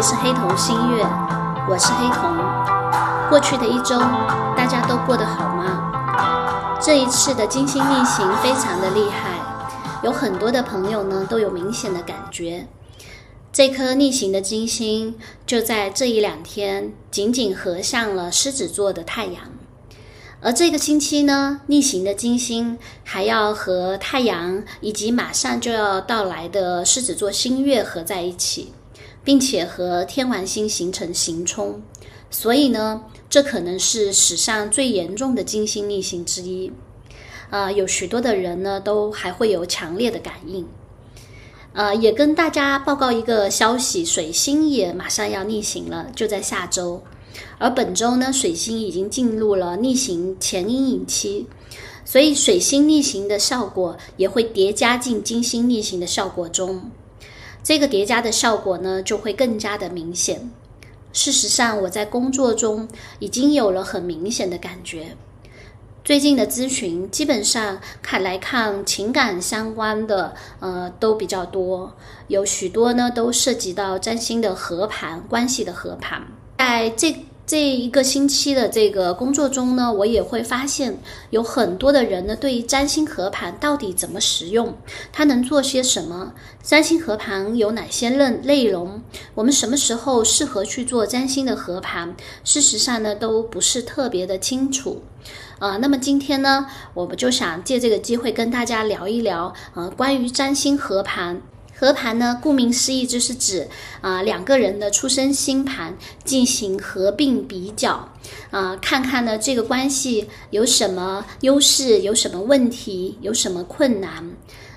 里是黑瞳星月，我是黑瞳。过去的一周，大家都过得好吗？这一次的金星逆行非常的厉害，有很多的朋友呢都有明显的感觉。这颗逆行的金星就在这一两天紧紧合上了狮子座的太阳。而这个星期呢，逆行的金星还要和太阳以及马上就要到来的狮子座新月合在一起，并且和天王星形成行冲，所以呢，这可能是史上最严重的金星逆行之一。啊，有许多的人呢，都还会有强烈的感应。呃，也跟大家报告一个消息，水星也马上要逆行了，就在下周。而本周呢，水星已经进入了逆行前阴影期，所以水星逆行的效果也会叠加进金星逆行的效果中。这个叠加的效果呢，就会更加的明显。事实上，我在工作中已经有了很明显的感觉。最近的咨询基本上看来看情感相关的，呃，都比较多，有许多呢都涉及到占星的合盘关系的合盘。在这这一个星期的这个工作中呢，我也会发现有很多的人呢，对于占星合盘到底怎么使用，它能做些什么？占星合盘有哪些内内容？我们什么时候适合去做占星的合盘？事实上呢，都不是特别的清楚。啊，那么今天呢，我们就想借这个机会跟大家聊一聊，呃，关于占星合盘。合盘呢，顾名思义就是指啊两个人的出生星盘进行合并比较，啊看看呢这个关系有什么优势，有什么问题，有什么困难。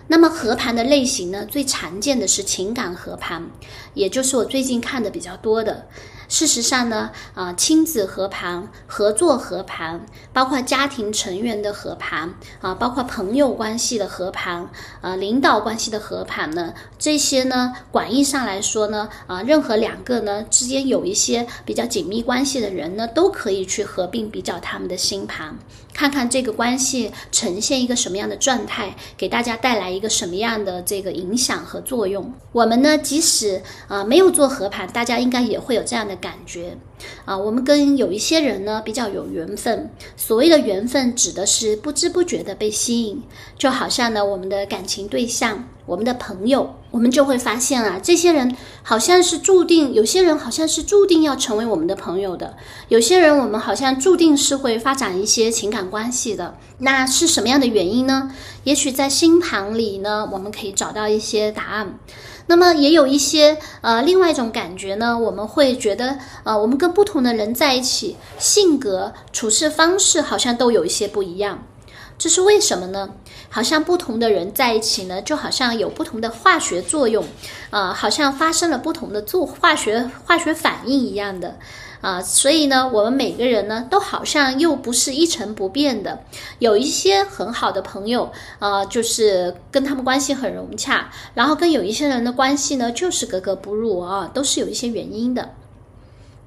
那么合盘的类型呢，最常见的是情感合盘，也就是我最近看的比较多的。事实上呢，啊，亲子合盘、合作合盘，包括家庭成员的合盘，啊，包括朋友关系的合盘，啊，领导关系的合盘呢，这些呢，广义上来说呢，啊，任何两个呢之间有一些比较紧密关系的人呢，都可以去合并比较他们的星盘，看看这个关系呈现一个什么样的状态，给大家带来一个什么样的这个影响和作用。我们呢，即使啊没有做合盘，大家应该也会有这样的。感觉啊，我们跟有一些人呢比较有缘分。所谓的缘分，指的是不知不觉的被吸引，就好像呢我们的感情对象、我们的朋友，我们就会发现啊，这些人好像是注定，有些人好像是注定要成为我们的朋友的，有些人我们好像注定是会发展一些情感关系的。那是什么样的原因呢？也许在星盘里呢，我们可以找到一些答案。那么也有一些呃，另外一种感觉呢，我们会觉得呃，我们跟不同的人在一起，性格、处事方式好像都有一些不一样，这是为什么呢？好像不同的人在一起呢，就好像有不同的化学作用，啊，好像发生了不同的做化学化学反应一样的。啊，所以呢，我们每个人呢，都好像又不是一成不变的。有一些很好的朋友，啊，就是跟他们关系很融洽；然后跟有一些人的关系呢，就是格格不入啊，都是有一些原因的。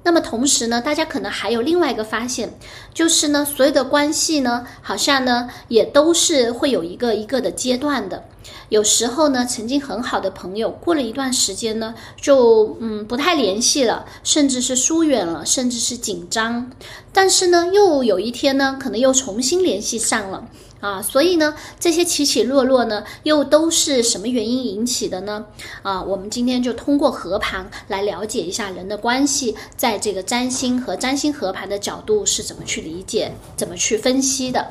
那么同时呢，大家可能还有另外一个发现，就是呢，所有的关系呢，好像呢，也都是会有一个一个的阶段的。有时候呢，曾经很好的朋友，过了一段时间呢，就嗯不太联系了，甚至是疏远了，甚至是紧张。但是呢，又有一天呢，可能又重新联系上了啊。所以呢，这些起起落落呢，又都是什么原因引起的呢？啊，我们今天就通过合盘来了解一下人的关系，在这个占星和占星合盘的角度是怎么去理解、怎么去分析的。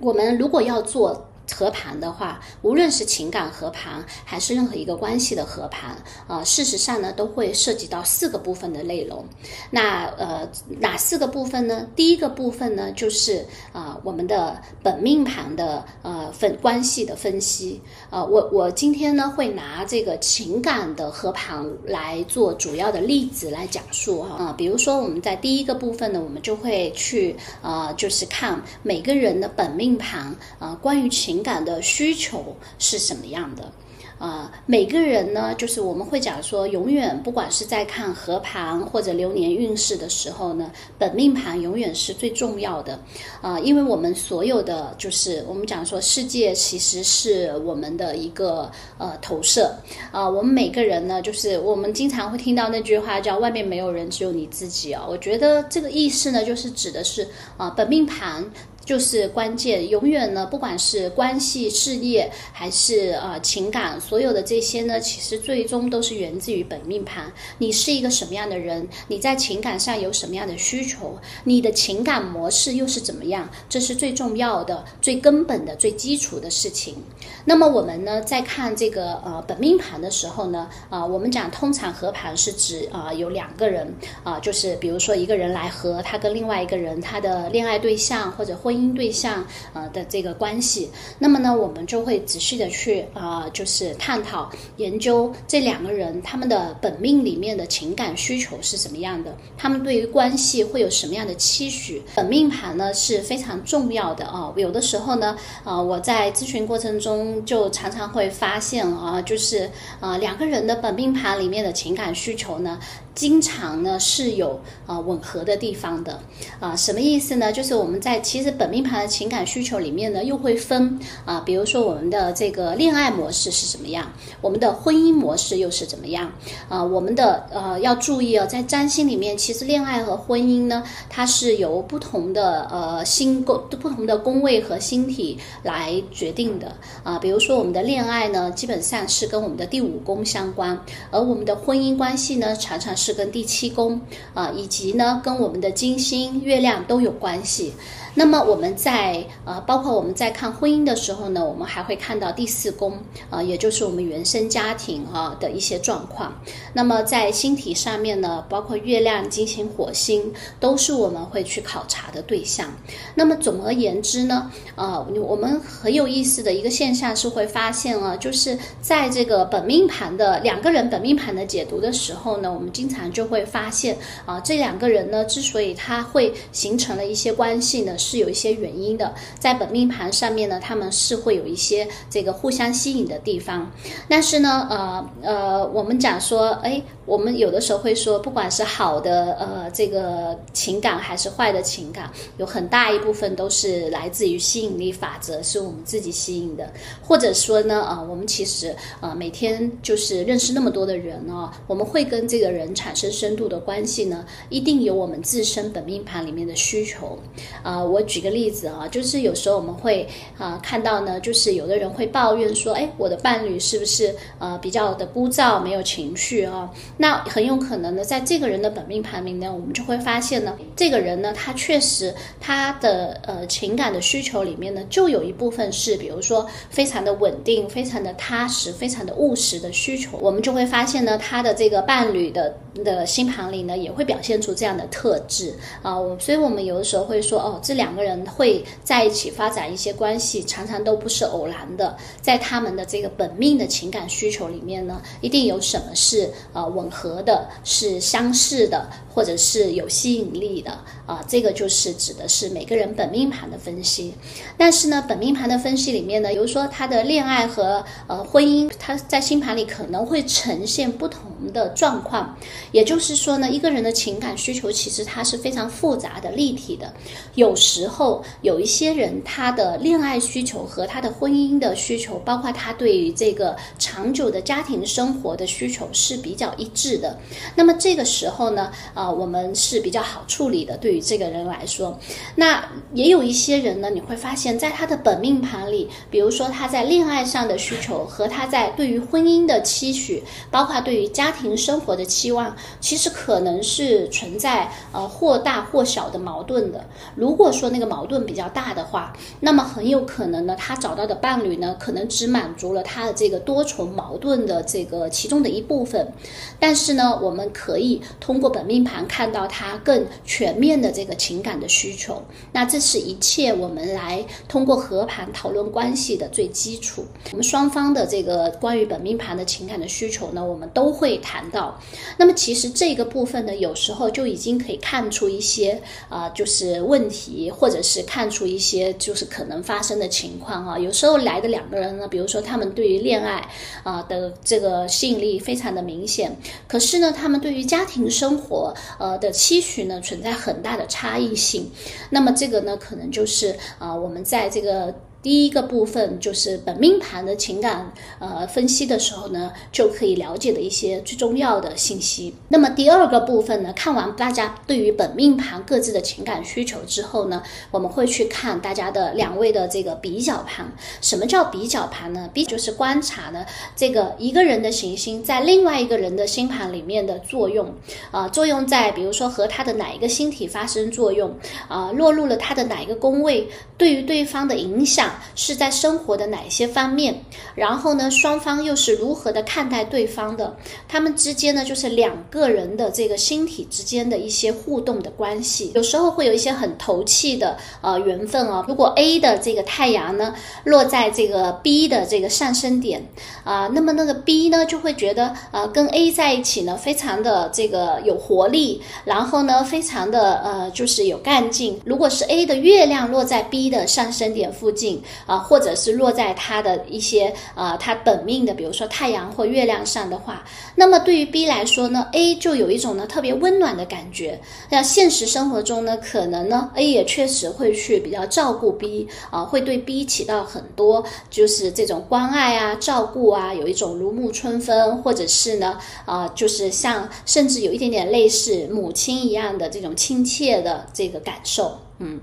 我们如果要做。合盘的话，无论是情感合盘还是任何一个关系的合盘，呃，事实上呢，都会涉及到四个部分的内容。那呃，哪四个部分呢？第一个部分呢，就是啊，我们的本命盘的呃分关系的分析。呃，我我今天呢会拿这个情感的合盘来做主要的例子来讲述哈啊，比如说我们在第一个部分呢，我们就会去呃，就是看每个人的本命盘啊，关于情。感的需求是什么样的？啊，每个人呢，就是我们会讲说，永远不管是在看合盘或者流年运势的时候呢，本命盘永远是最重要的啊，因为我们所有的就是我们讲说，世界其实是我们的一个呃投射啊，我们每个人呢，就是我们经常会听到那句话叫“外面没有人，只有你自己”啊，我觉得这个意思呢，就是指的是啊，本命盘。就是关键，永远呢，不管是关系、事业还是呃情感，所有的这些呢，其实最终都是源自于本命盘。你是一个什么样的人？你在情感上有什么样的需求？你的情感模式又是怎么样？这是最重要的、最根本的、最基础的事情。那么我们呢，在看这个呃本命盘的时候呢，啊，我们讲通常合盘是指啊有两个人啊，就是比如说一个人来合，他跟另外一个人他的恋爱对象或者婚。婚姻对象呃的这个关系，那么呢，我们就会仔细的去啊，就是探讨研究这两个人他们的本命里面的情感需求是什么样的，他们对于关系会有什么样的期许。本命盘呢是非常重要的啊，有的时候呢，啊，我在咨询过程中就常常会发现啊，就是啊两个人的本命盘里面的情感需求呢。经常呢是有啊吻合的地方的啊，什么意思呢？就是我们在其实本命盘的情感需求里面呢，又会分啊，比如说我们的这个恋爱模式是什么样，我们的婚姻模式又是怎么样啊？我们的呃要注意哦，在占星里面，其实恋爱和婚姻呢，它是由不同的呃星宫、不同的宫位和星体来决定的啊。比如说我们的恋爱呢，基本上是跟我们的第五宫相关，而我们的婚姻关系呢，常常是跟第七宫啊，以及呢，跟我们的金星、月亮都有关系。那么我们在呃，包括我们在看婚姻的时候呢，我们还会看到第四宫啊，也就是我们原生家庭啊的一些状况。那么在星体上面呢，包括月亮、金星、火星，都是我们会去考察的对象。那么总而言之呢，呃，我们很有意思的一个现象是会发现啊，就是在这个本命盘的两个人本命盘的解读的时候呢，我们经常就会发现啊，这两个人呢，之所以他会形成了一些关系呢。是有一些原因的，在本命盘上面呢，他们是会有一些这个互相吸引的地方，但是呢，呃呃，我们讲说，哎。我们有的时候会说，不管是好的呃这个情感还是坏的情感，有很大一部分都是来自于吸引力法则，是我们自己吸引的。或者说呢，啊，我们其实啊每天就是认识那么多的人啊，我们会跟这个人产生深度的关系呢，一定有我们自身本命盘里面的需求。啊，我举个例子啊，就是有时候我们会啊看到呢，就是有的人会抱怨说，哎，我的伴侣是不是呃比较的枯燥，没有情绪啊？那很有可能呢，在这个人的本命盘里呢，我们就会发现呢，这个人呢，他确实他的呃情感的需求里面呢，就有一部分是，比如说非常的稳定、非常的踏实、非常的务实的需求。我们就会发现呢，他的这个伴侣的的星盘里呢，也会表现出这样的特质啊。所以，我们有的时候会说，哦，这两两个人会在一起发展一些关系，常常都不是偶然的，在他们的这个本命的情感需求里面呢，一定有什么是呃吻合的，是相似的，或者是有吸引力的啊，这个就是指的是每个人本命盘的分析。但是呢，本命盘的分析里面呢，比如说他的恋爱和呃婚姻，他在星盘里可能会呈现不同的状况。也就是说呢，一个人的情感需求其实它是非常复杂的、立体的。有时时候有一些人他的恋爱需求和他的婚姻的需求，包括他对于这个长久的家庭生活的需求是比较一。致的，那么这个时候呢，啊，我们是比较好处理的。对于这个人来说，那也有一些人呢，你会发现在他的本命盘里，比如说他在恋爱上的需求和他在对于婚姻的期许，包括对于家庭生活的期望，其实可能是存在呃或大或小的矛盾的。如果说说那个矛盾比较大的话，那么很有可能呢，他找到的伴侣呢，可能只满足了他的这个多重矛盾的这个其中的一部分。但是呢，我们可以通过本命盘看到他更全面的这个情感的需求。那这是一切我们来通过合盘讨论关系的最基础。我们双方的这个关于本命盘的情感的需求呢，我们都会谈到。那么其实这个部分呢，有时候就已经可以看出一些啊，就是问题，或者是看出一些就是可能发生的情况啊。有时候来的两个人呢，比如说他们对于恋爱啊的这个吸引力非常的明显，可是呢，他们对于家庭生活呃的期许呢，存在很大的差异性。那么这个呢，可能就是啊，我们在这个。第一个部分就是本命盘的情感呃分析的时候呢，就可以了解的一些最重要的信息。那么第二个部分呢，看完大家对于本命盘各自的情感需求之后呢，我们会去看大家的两位的这个比较盘。什么叫比较盘呢？比就是观察呢这个一个人的行星在另外一个人的星盘里面的作用啊，作用在比如说和他的哪一个星体发生作用啊，落入了他的哪一个宫位，对于对方的影响。是在生活的哪些方面？然后呢，双方又是如何的看待对方的？他们之间呢，就是两个人的这个星体之间的一些互动的关系。有时候会有一些很投气的呃缘分啊。如果 A 的这个太阳呢落在这个 B 的这个上升点啊，那么那个 B 呢就会觉得呃跟 A 在一起呢非常的这个有活力，然后呢非常的呃就是有干劲。如果是 A 的月亮落在 B 的上升点附近。啊，或者是落在他的一些呃，他本命的，比如说太阳或月亮上的话，那么对于 B 来说呢，A 就有一种呢特别温暖的感觉。那现实生活中呢，可能呢 A 也确实会去比较照顾 B 啊，会对 B 起到很多就是这种关爱啊、照顾啊，有一种如沐春风，或者是呢啊，就是像甚至有一点点类似母亲一样的这种亲切的这个感受，嗯。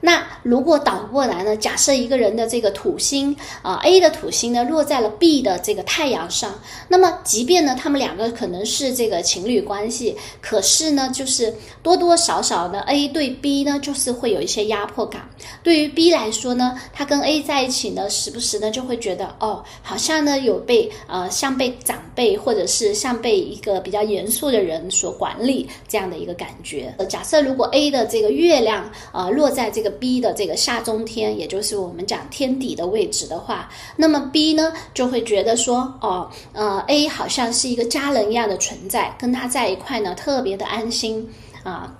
那如果倒过来呢？假设一个人的这个土星啊，A 的土星呢落在了 B 的这个太阳上，那么即便呢他们两个可能是这个情侣关系，可是呢就是多多少少呢 A 对 B 呢就是会有一些压迫感。对于 B 来说呢，他跟 A 在一起呢，时不时呢就会觉得哦，好像呢有被呃像被长辈或者是像被一个比较严肃的人所管理这样的一个感觉。呃，假设如果 A 的这个月亮啊落在这个 B 的这个下中天，也就是我们讲天底的位置的话，那么 B 呢就会觉得说，哦，呃，A 好像是一个家人一样的存在，跟他在一块呢特别的安心啊。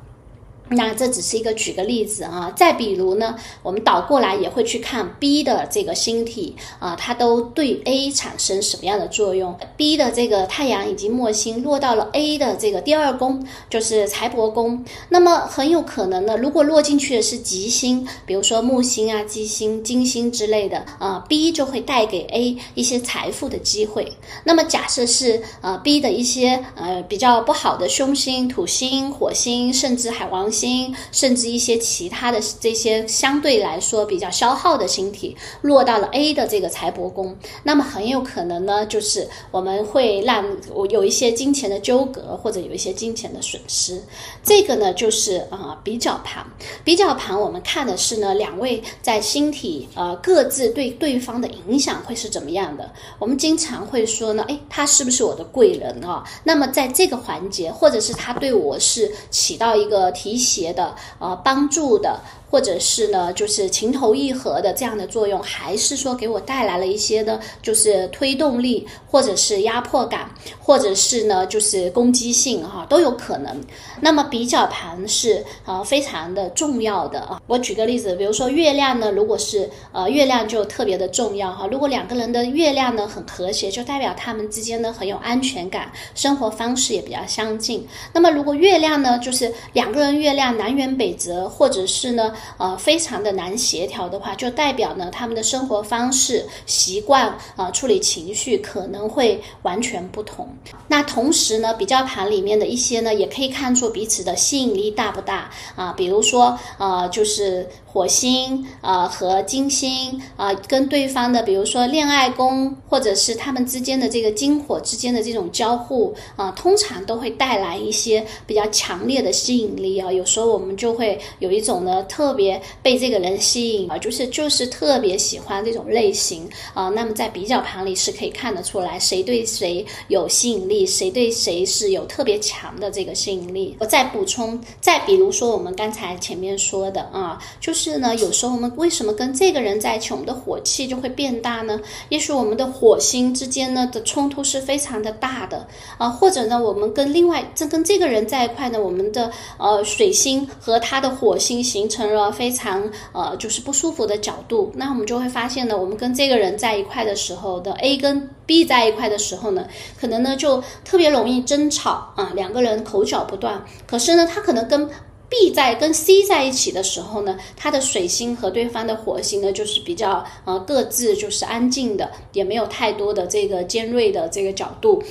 那这只是一个举个例子啊，再比如呢，我们倒过来也会去看 B 的这个星体啊，它都对 A 产生什么样的作用？B 的这个太阳以及木星落到了 A 的这个第二宫，就是财帛宫。那么很有可能呢，如果落进去的是吉星，比如说木星啊、吉星、金星之类的啊，B 就会带给 A 一些财富的机会。那么假设是呃 B 的一些呃比较不好的凶星，土星、火星，甚至海王星。星，甚至一些其他的这些相对来说比较消耗的星体落到了 A 的这个财帛宫，那么很有可能呢，就是我们会让我有一些金钱的纠葛，或者有一些金钱的损失。这个呢，就是啊比较盘。比较盘，我们看的是呢两位在星体呃各自对对方的影响会是怎么样的。我们经常会说呢，哎，他是不是我的贵人啊？那么在这个环节，或者是他对我是起到一个提醒。协的呃帮助的。或者是呢，就是情投意合的这样的作用，还是说给我带来了一些呢，就是推动力，或者是压迫感，或者是呢，就是攻击性哈，都有可能。那么比较盘是呃非常的重要的啊。我举个例子，比如说月亮呢，如果是呃月亮就特别的重要哈。如果两个人的月亮呢很和谐，就代表他们之间呢很有安全感，生活方式也比较相近。那么如果月亮呢就是两个人月亮南辕北辙，或者是呢。呃，非常的难协调的话，就代表呢，他们的生活方式、习惯啊，处理情绪可能会完全不同。那同时呢，比较盘里面的一些呢，也可以看出彼此的吸引力大不大啊。比如说，呃，就是火星啊和金星啊，跟对方的，比如说恋爱宫，或者是他们之间的这个金火之间的这种交互啊，通常都会带来一些比较强烈的吸引力啊。有时候我们就会有一种呢特。别被这个人吸引啊，就是就是特别喜欢这种类型啊。那么在比较盘里是可以看得出来，谁对谁有吸引力，谁对谁是有特别强的这个吸引力。我再补充，再比如说我们刚才前面说的啊，就是是呢，有时候我们为什么跟这个人在一起，我们的火气就会变大呢？也许我们的火星之间呢的冲突是非常的大的啊，或者呢，我们跟另外这跟这个人在一块呢，我们的呃水星和他的火星形成了非常呃就是不舒服的角度，那我们就会发现呢，我们跟这个人在一块的时候的 A 跟 B 在一块的时候呢，可能呢就特别容易争吵啊，两个人口角不断。可是呢，他可能跟 B 在跟 C 在一起的时候呢，他的水星和对方的火星呢，就是比较呃各自就是安静的，也没有太多的这个尖锐的这个角度。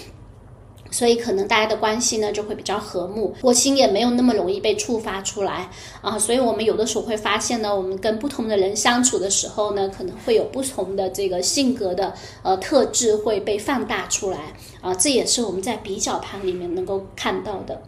所以可能大家的关系呢就会比较和睦，火星也没有那么容易被触发出来啊。所以我们有的时候会发现呢，我们跟不同的人相处的时候呢，可能会有不同的这个性格的呃特质会被放大出来啊。这也是我们在比较盘里面能够看到的。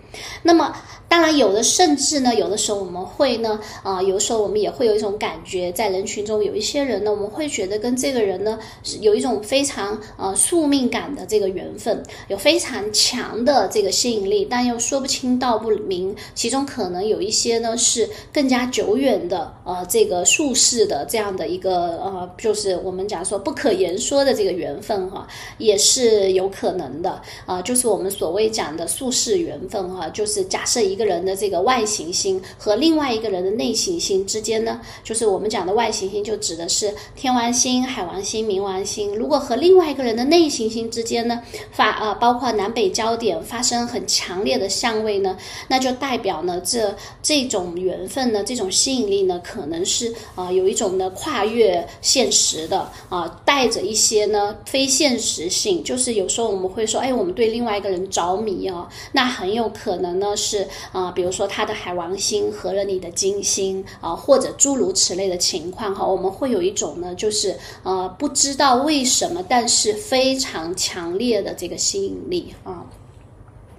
那么当然有的甚至呢，有的时候我们会呢啊，有的时候我们也会有一种感觉，在人群中有一些人呢，我们会觉得跟这个人呢是有一种非常呃宿命感的这个缘分，有非常。强的这个吸引力，但又说不清道不明，其中可能有一些呢是更加久远的，呃，这个术士的这样的一个呃，就是我们讲说不可言说的这个缘分哈，也是有可能的啊，就是我们所谓讲的宿世缘分哈，就是假设一个人的这个外行星和另外一个人的内行星之间呢，就是我们讲的外行星就指的是天王星、海王星、冥王星，如果和另外一个人的内行星之间呢发啊，包括南。北焦点发生很强烈的相位呢，那就代表呢，这这种缘分呢，这种吸引力呢，可能是啊有一种呢跨越现实的啊，带着一些呢非现实性。就是有时候我们会说，哎，我们对另外一个人着迷啊，那很有可能呢是啊，比如说他的海王星合了你的金星啊，或者诸如此类的情况哈，我们会有一种呢，就是呃不知道为什么，但是非常强烈的这个吸引力。啊。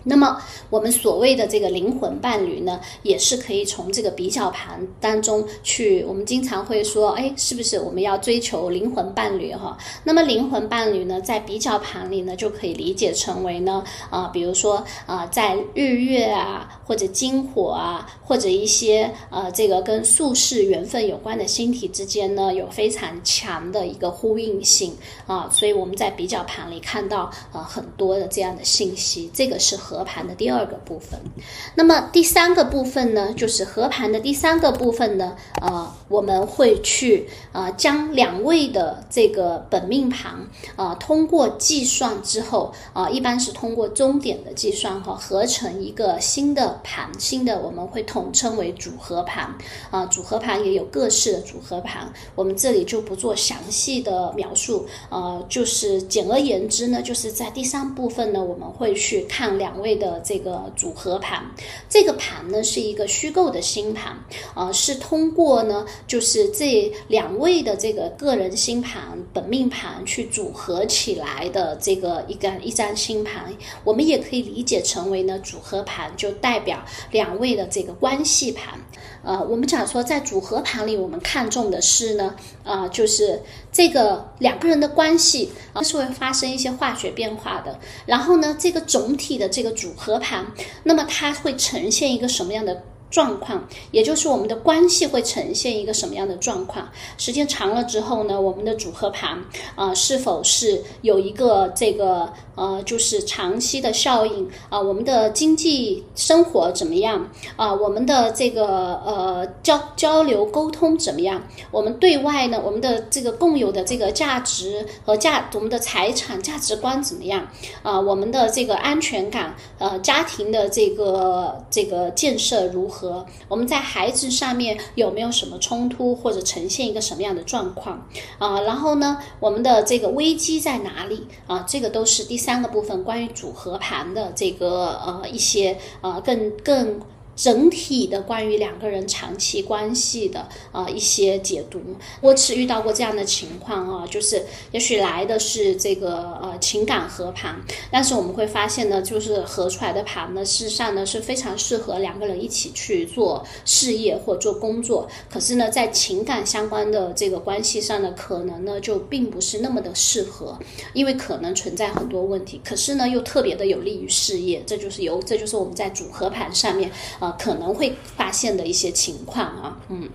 那么，我们所谓的这个灵魂伴侣呢，也是可以从这个比较盘当中去。我们经常会说，哎，是不是我们要追求灵魂伴侣哈？那么，灵魂伴侣呢，在比较盘里呢，就可以理解成为呢，啊，比如说啊，在日月啊，或者金火啊，或者一些呃，这个跟宿世缘分有关的星体之间呢，有非常强的一个呼应性啊。所以我们在比较盘里看到呃很多的这样的信息，这个是。合盘的第二个部分，那么第三个部分呢，就是合盘的第三个部分呢，呃，我们会去呃将两位的这个本命盘啊，通过计算之后啊，一般是通过终点的计算哈，合成一个新的盘，新的我们会统称为组合盘啊，组合盘也有各式的组合盘，我们这里就不做详细的描述，呃，就是简而言之呢，就是在第三部分呢，我们会去看两。位的这个组合盘，这个盘呢是一个虚构的星盘，呃，是通过呢就是这两位的这个个人星盘本命盘去组合起来的这个一个一张星盘，我们也可以理解成为呢组合盘就代表两位的这个关系盘，呃，我们讲说在组合盘里，我们看重的是呢，啊，就是这个两个人的关系啊是会发生一些化学变化的，然后呢，这个总体的这个。组合盘，那么它会呈现一个什么样的状况？也就是我们的关系会呈现一个什么样的状况？时间长了之后呢，我们的组合盘啊，是否是有一个这个？呃，就是长期的效应啊，我们的经济生活怎么样啊？我们的这个呃交交流沟通怎么样？我们对外呢，我们的这个共有的这个价值和价，我们的财产价值观怎么样啊？我们的这个安全感，呃，家庭的这个这个建设如何？和我们在孩子上面有没有什么冲突或者呈现一个什么样的状况啊？然后呢，我们的这个危机在哪里啊？这个都是第。三个部分关于组合盘的这个呃一些呃更更整体的关于两个人长期关系的啊一些解读。我只遇到过这样的情况啊，就是也许来的是这个呃情感合盘，但是我们会发现呢，就是合出来的盘呢，事实上呢是非常适合两个人一起去做事业或做工作。可是呢，在情感相关的这个关系上呢，可能呢就并不是那么的适合，因为可能存在很多问题。可是呢，又特别的有利于事业，这就是由这就是我们在组合盘上面啊可能会发现的一些情况啊，嗯。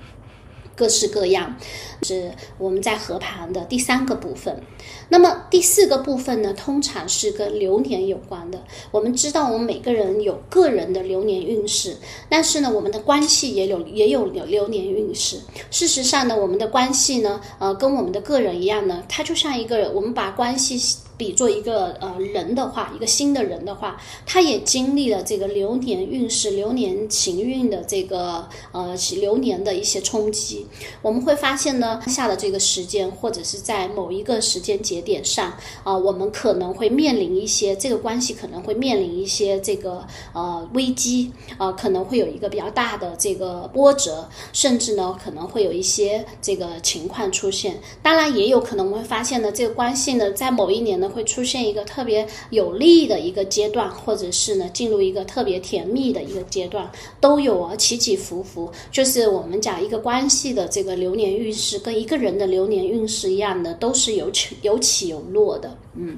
各式各样，是我们在合盘的第三个部分。那么第四个部分呢，通常是跟流年有关的。我们知道，我们每个人有个人的流年运势，但是呢，我们的关系也有也有流流年运势。事实上呢，我们的关系呢，呃，跟我们的个人一样呢，它就像一个，我们把关系。比作一个呃人的话，一个新的人的话，他也经历了这个流年运势、流年情运的这个呃流年的一些冲击。我们会发现呢，下的这个时间或者是在某一个时间节点上啊，我们可能会面临一些这个关系可能会面临一些这个呃危机啊，可能会有一个比较大的这个波折，甚至呢可能会有一些这个情况出现。当然，也有可能我们会发现呢，这个关系呢在某一年呢。会出现一个特别有利的一个阶段，或者是呢进入一个特别甜蜜的一个阶段，都有啊起起伏伏。就是我们讲一个关系的这个流年运势，跟一个人的流年运势一样的，都是有起有起有落的，嗯。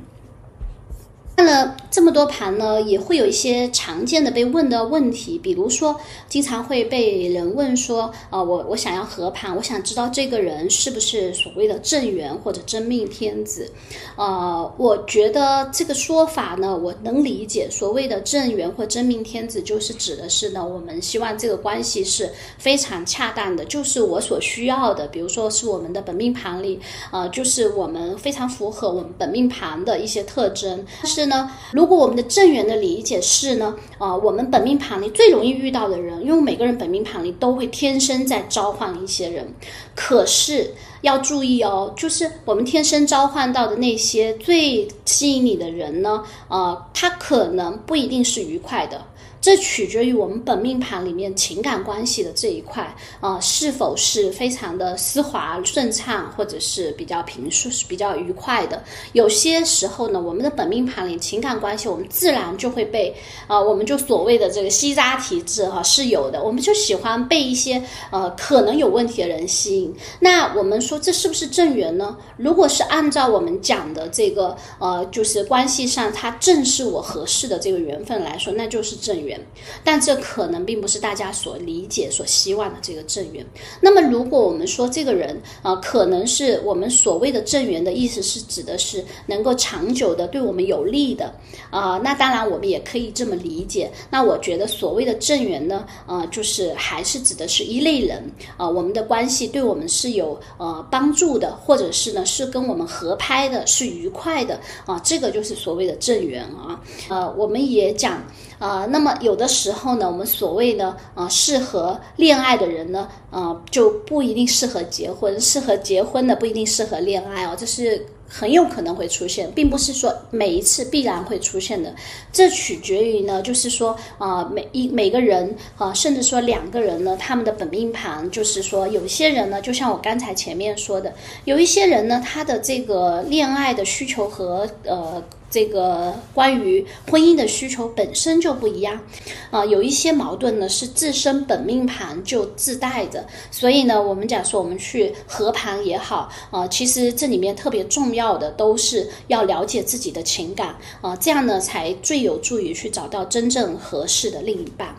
看了这么多盘呢，也会有一些常见的被问的问题，比如说，经常会被人问说，啊，我我想要合盘，我想知道这个人是不是所谓的正缘或者真命天子，呃，我觉得这个说法呢，我能理解，所谓的正缘或真命天子，就是指的是呢，我们希望这个关系是非常恰当的，就是我所需要的，比如说是我们的本命盘里，呃，就是我们非常符合我们本命盘的一些特征，是。呢，如果我们的正缘的理解是呢，啊，我们本命盘里最容易遇到的人，因为每个人本命盘里都会天生在召唤一些人，可是要注意哦，就是我们天生召唤到的那些最吸引你的人呢，呃，他可能不一定是愉快的。这取决于我们本命盘里面情感关系的这一块啊，是否是非常的丝滑顺畅，或者是比较平顺、是比较愉快的。有些时候呢，我们的本命盘里情感关系，我们自然就会被啊，我们就所谓的这个吸渣体质哈是有的，我们就喜欢被一些呃可能有问题的人吸引。那我们说这是不是正缘呢？如果是按照我们讲的这个呃，就是关系上它正是我合适的这个缘分来说，那就是正缘。但这可能并不是大家所理解、所希望的这个正缘。那么，如果我们说这个人啊，可能是我们所谓的正缘的意思是指的是能够长久的对我们有利的啊，那当然我们也可以这么理解。那我觉得所谓的正缘呢，呃，就是还是指的是一类人啊，我们的关系对我们是有呃帮助的，或者是呢是跟我们合拍的，是愉快的啊，这个就是所谓的正缘啊。呃，我们也讲。啊，那么有的时候呢，我们所谓呢，啊，适合恋爱的人呢，啊，就不一定适合结婚；适合结婚的不一定适合恋爱哦，这是很有可能会出现，并不是说每一次必然会出现的。这取决于呢，就是说啊，每一每个人啊，甚至说两个人呢，他们的本命盘，就是说有些人呢，就像我刚才前面说的，有一些人呢，他的这个恋爱的需求和呃。这个关于婚姻的需求本身就不一样，啊，有一些矛盾呢是自身本命盘就自带的，所以呢，我们讲说我们去合盘也好，啊，其实这里面特别重要的都是要了解自己的情感，啊，这样呢才最有助于去找到真正合适的另一半，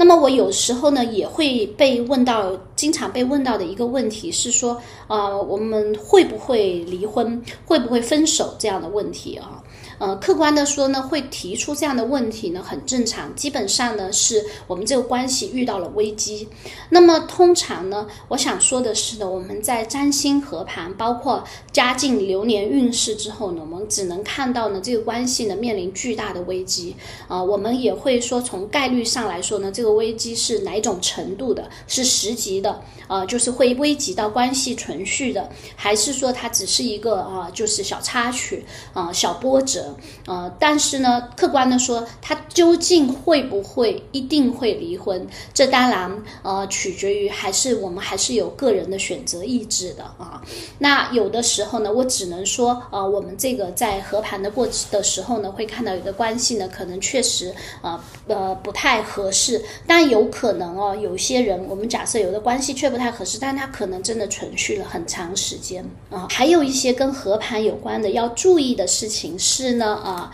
那么我有时候呢也会被问到，经常被问到的一个问题是说，呃，我们会不会离婚，会不会分手这样的问题啊？呃，客观的说呢，会提出这样的问题呢，很正常。基本上呢，是我们这个关系遇到了危机。那么通常呢，我想说的是呢，我们在占星合盘，包括加进流年运势之后呢，我们只能看到呢，这个关系呢面临巨大的危机。啊，我们也会说，从概率上来说呢，这个危机是哪种程度的？是十级的，啊，就是会危及到关系存续的，还是说它只是一个啊，就是小插曲啊，小波折？呃，但是呢，客观的说，他究竟会不会一定会离婚？这当然呃取决于还是我们还是有个人的选择意志的啊。那有的时候呢，我只能说，呃，我们这个在和盘的过的时候呢，会看到有的关系呢，可能确实呃呃不太合适，但有可能哦，有些人我们假设有的关系却不太合适，但他可能真的存续了很长时间啊。还有一些跟和盘有关的要注意的事情是，呢啊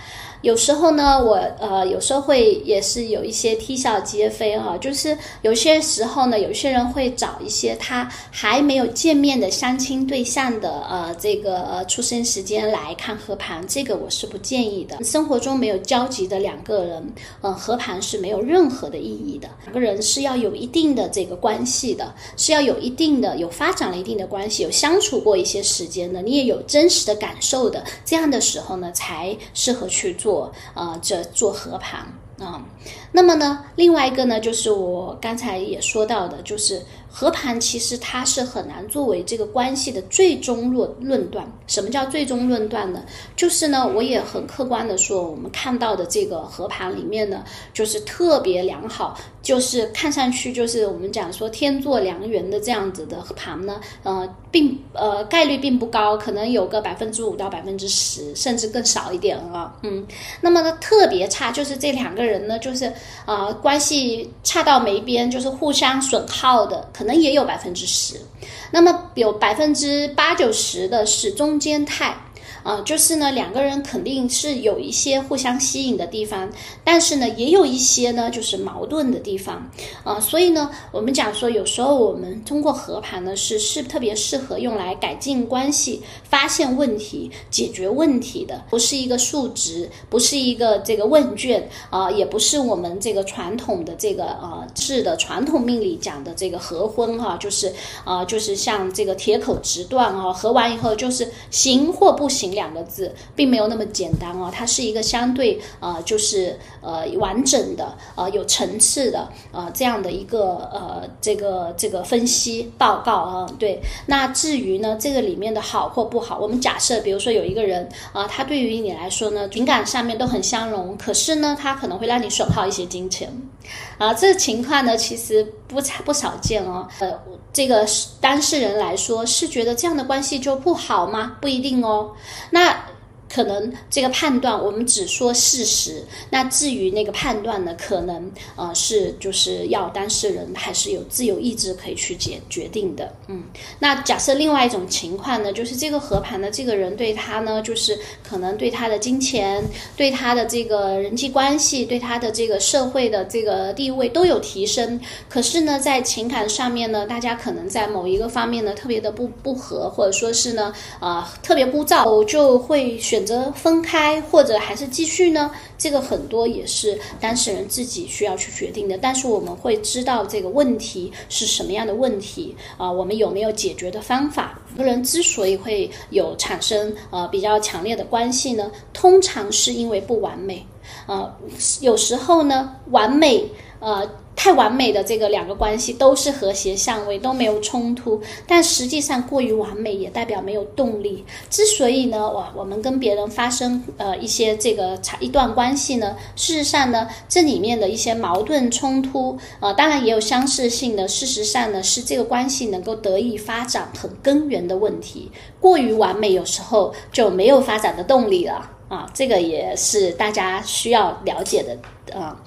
有时候呢，我呃有时候会也是有一些啼笑皆非哈，就是有些时候呢，有些人会找一些他还没有见面的相亲对象的呃这个呃出生时间来看合盘，这个我是不建议的。生活中没有交集的两个人，嗯，合盘是没有任何的意义的。两个人是要有一定的这个关系的，是要有一定的有发展了一定的关系，有相处过一些时间的，你也有真实的感受的，这样的时候呢，才适合去做。呃，这做和盘啊，那么呢，另外一个呢，就是我刚才也说到的，就是。和盘其实它是很难作为这个关系的最终论论断。什么叫最终论断呢？就是呢，我也很客观的说，我们看到的这个和盘里面呢，就是特别良好，就是看上去就是我们讲说天作良缘的这样子的盘呢，呃，并呃概率并不高，可能有个百分之五到百分之十，甚至更少一点啊。嗯，那么呢，特别差就是这两个人呢，就是啊关系差到没边，就是互相损耗的。可可能也有百分之十，那么有百分之八九十的是中间态。啊，就是呢，两个人肯定是有一些互相吸引的地方，但是呢，也有一些呢，就是矛盾的地方。啊，所以呢，我们讲说，有时候我们通过合盘呢，是是特别适合用来改进关系、发现问题、解决问题的，不是一个数值，不是一个这个问卷啊，也不是我们这个传统的这个呃是的传统命理讲的这个合婚哈，就是啊，就是像这个铁口直断啊，合完以后就是行或不行。两个字并没有那么简单哦，它是一个相对呃，就是呃完整的呃有层次的呃这样的一个呃这个这个分析报告啊。对，那至于呢这个里面的好或不好，我们假设比如说有一个人啊，他对于你来说呢情感上面都很相容，可是呢他可能会让你损耗一些金钱啊，这个情况呢其实不不少见哦。呃，这个当事人来说是觉得这样的关系就不好吗？不一定哦。那。可能这个判断我们只说事实，那至于那个判断呢，可能呃是就是要当事人还是有自由意志可以去决决定的，嗯。那假设另外一种情况呢，就是这个和盘的这个人对他呢，就是可能对他的金钱、对他的这个人际关系、对他的这个社会的这个地位都有提升，可是呢，在情感上面呢，大家可能在某一个方面呢特别的不不合，或者说是呢呃特别枯燥，就会选。则分开或者还是继续呢？这个很多也是当事人自己需要去决定的。但是我们会知道这个问题是什么样的问题啊？我们有没有解决的方法？两个人之所以会有产生呃比较强烈的关系呢，通常是因为不完美啊。有时候呢，完美呃。太完美的这个两个关系都是和谐相位，都没有冲突，但实际上过于完美也代表没有动力。之所以呢，我我们跟别人发生呃一些这个一段关系呢，事实上呢，这里面的一些矛盾冲突，呃，当然也有相似性的。事实上呢，是这个关系能够得以发展很根源的问题。过于完美，有时候就没有发展的动力了啊，这个也是大家需要了解的啊。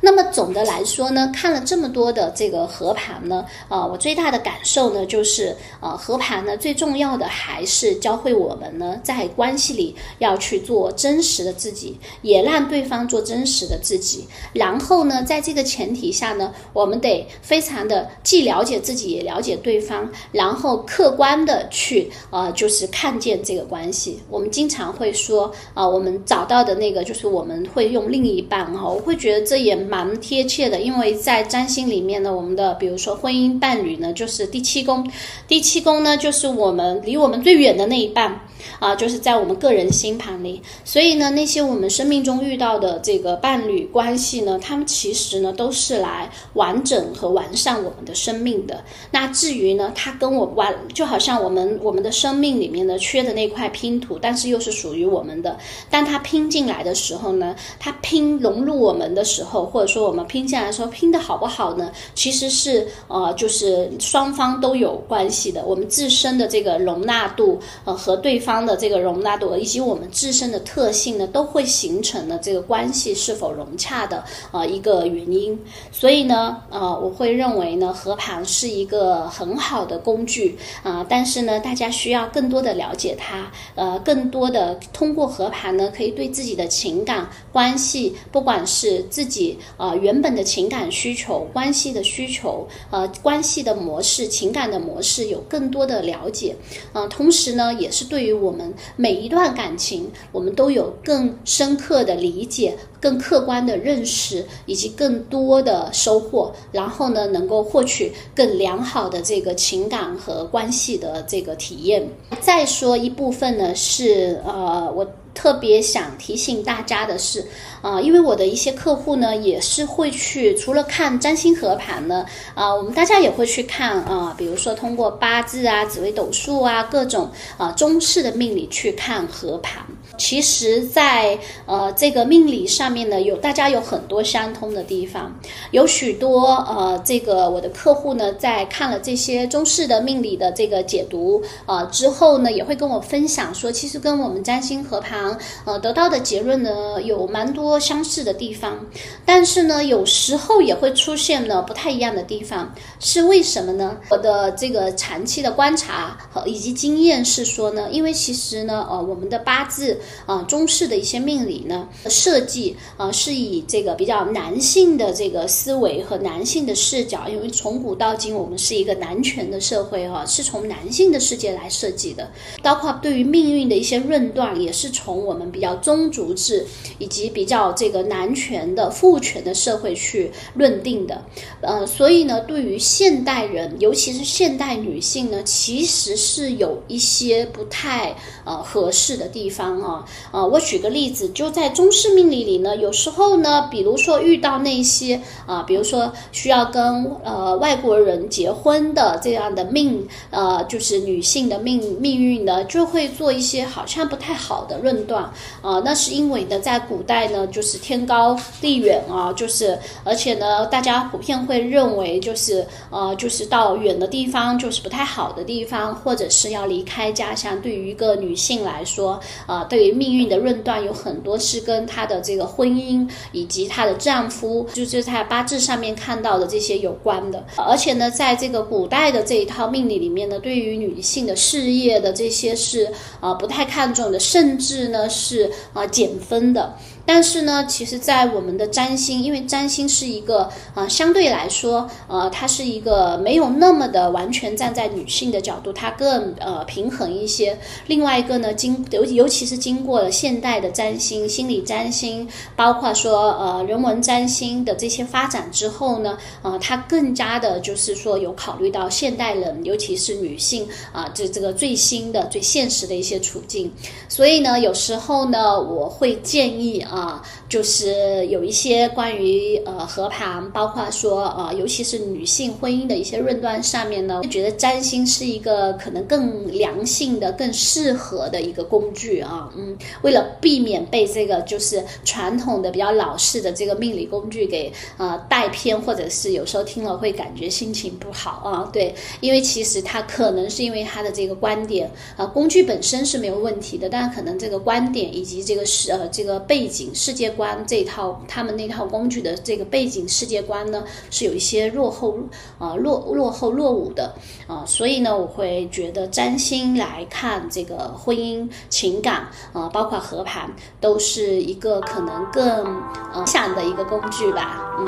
那么总的来说呢，看了这么多的这个和盘呢，呃，我最大的感受呢，就是呃，和盘呢最重要的还是教会我们呢，在关系里要去做真实的自己，也让对方做真实的自己。然后呢，在这个前提下呢，我们得非常的既了解自己，也了解对方，然后客观的去呃，就是看见这个关系。我们经常会说啊，我们找到的那个就是我们会用另一半哦，会觉得这也。蛮贴切的，因为在占星里面呢，我们的比如说婚姻伴侣呢，就是第七宫，第七宫呢就是我们离我们最远的那一半。啊，就是在我们个人星盘里，所以呢，那些我们生命中遇到的这个伴侣关系呢，他们其实呢都是来完整和完善我们的生命的。那至于呢，他跟我完，就好像我们我们的生命里面呢缺的那块拼图，但是又是属于我们的。当它拼进来的时候呢，它拼融入我们的时候，或者说我们拼进来的时候，拼的好不好呢？其实是呃，就是双方都有关系的。我们自身的这个容纳度，呃，和对方的这个容纳度，以及我们自身的特性呢，都会形成了这个关系是否融洽的呃一个原因。所以呢，呃，我会认为呢，和盘是一个很好的工具啊，但是呢，大家需要更多的了解它，呃，更多的通过和盘呢，可以对自己的情感关系，不管是是自己啊原本的情感需求、关系的需求，呃，关系的模式、情感的模式有更多的了解，呃，同时呢，也是对于我们每一段感情，我们都有更深刻的理解。更客观的认识以及更多的收获，然后呢，能够获取更良好的这个情感和关系的这个体验。再说一部分呢，是呃，我特别想提醒大家的是，啊，因为我的一些客户呢，也是会去除了看占星合盘呢，啊，我们大家也会去看啊，比如说通过八字啊、紫微斗数啊各种啊中式的命理去看合盘。其实，在呃这个命理上面呢，有大家有很多相通的地方，有许多呃这个我的客户呢，在看了这些中式的命理的这个解读啊之后呢，也会跟我分享说，其实跟我们占星合盘呃得到的结论呢，有蛮多相似的地方，但是呢，有时候也会出现呢不太一样的地方，是为什么呢？我的这个长期的观察和以及经验是说呢，因为其实呢，呃我们的八字。啊，中式的一些命理呢，设计啊是以这个比较男性的这个思维和男性的视角，因为从古到今我们是一个男权的社会哈，是从男性的世界来设计的，包括对于命运的一些论断，也是从我们比较宗族制以及比较这个男权的父权的社会去论定的。呃，所以呢，对于现代人，尤其是现代女性呢，其实是有一些不太呃合适的地方啊。啊，我举个例子，就在中式命理里呢，有时候呢，比如说遇到那些啊，比如说需要跟呃外国人结婚的这样的命，呃，就是女性的命命运呢，就会做一些好像不太好的论断啊。那是因为呢，在古代呢，就是天高地远啊，就是而且呢，大家普遍会认为就是呃，就是到远的地方就是不太好的地方，或者是要离开家乡。对于一个女性来说，啊，对。命运的论断有很多是跟她的这个婚姻以及她的丈夫，就是她八字上面看到的这些有关的。而且呢，在这个古代的这一套命理里面呢，对于女性的事业的这些是啊不太看重的，甚至呢是啊减分的。但是呢，其实，在我们的占星，因为占星是一个啊，相对来说，呃，它是一个没有那么的完全站在女性的角度，它更呃平衡一些。另外一个呢，经尤尤其是经过了现代的占星、心理占星，包括说呃人文占星的这些发展之后呢，呃，它更加的就是说有考虑到现代人，尤其是女性啊，这这个最新的、最现实的一些处境。所以呢，有时候呢，我会建议啊。啊，就是有一些关于呃和盘，包括说呃，尤其是女性婚姻的一些论断上面呢，觉得占星是一个可能更良性的、更适合的一个工具啊。嗯，为了避免被这个就是传统的比较老式的这个命理工具给呃带偏，或者是有时候听了会感觉心情不好啊。对，因为其实它可能是因为它的这个观点啊，工具本身是没有问题的，但可能这个观点以及这个是呃这个背景。世界观这一套，他们那套工具的这个背景世界观呢，是有一些落后，啊落落后落伍的啊，所以呢，我会觉得占星来看这个婚姻情感啊，包括和盘，都是一个可能更呃想的一个工具吧。嗯，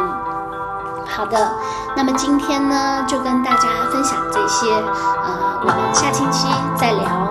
好的，那么今天呢，就跟大家分享这些，啊，我们下星期再聊。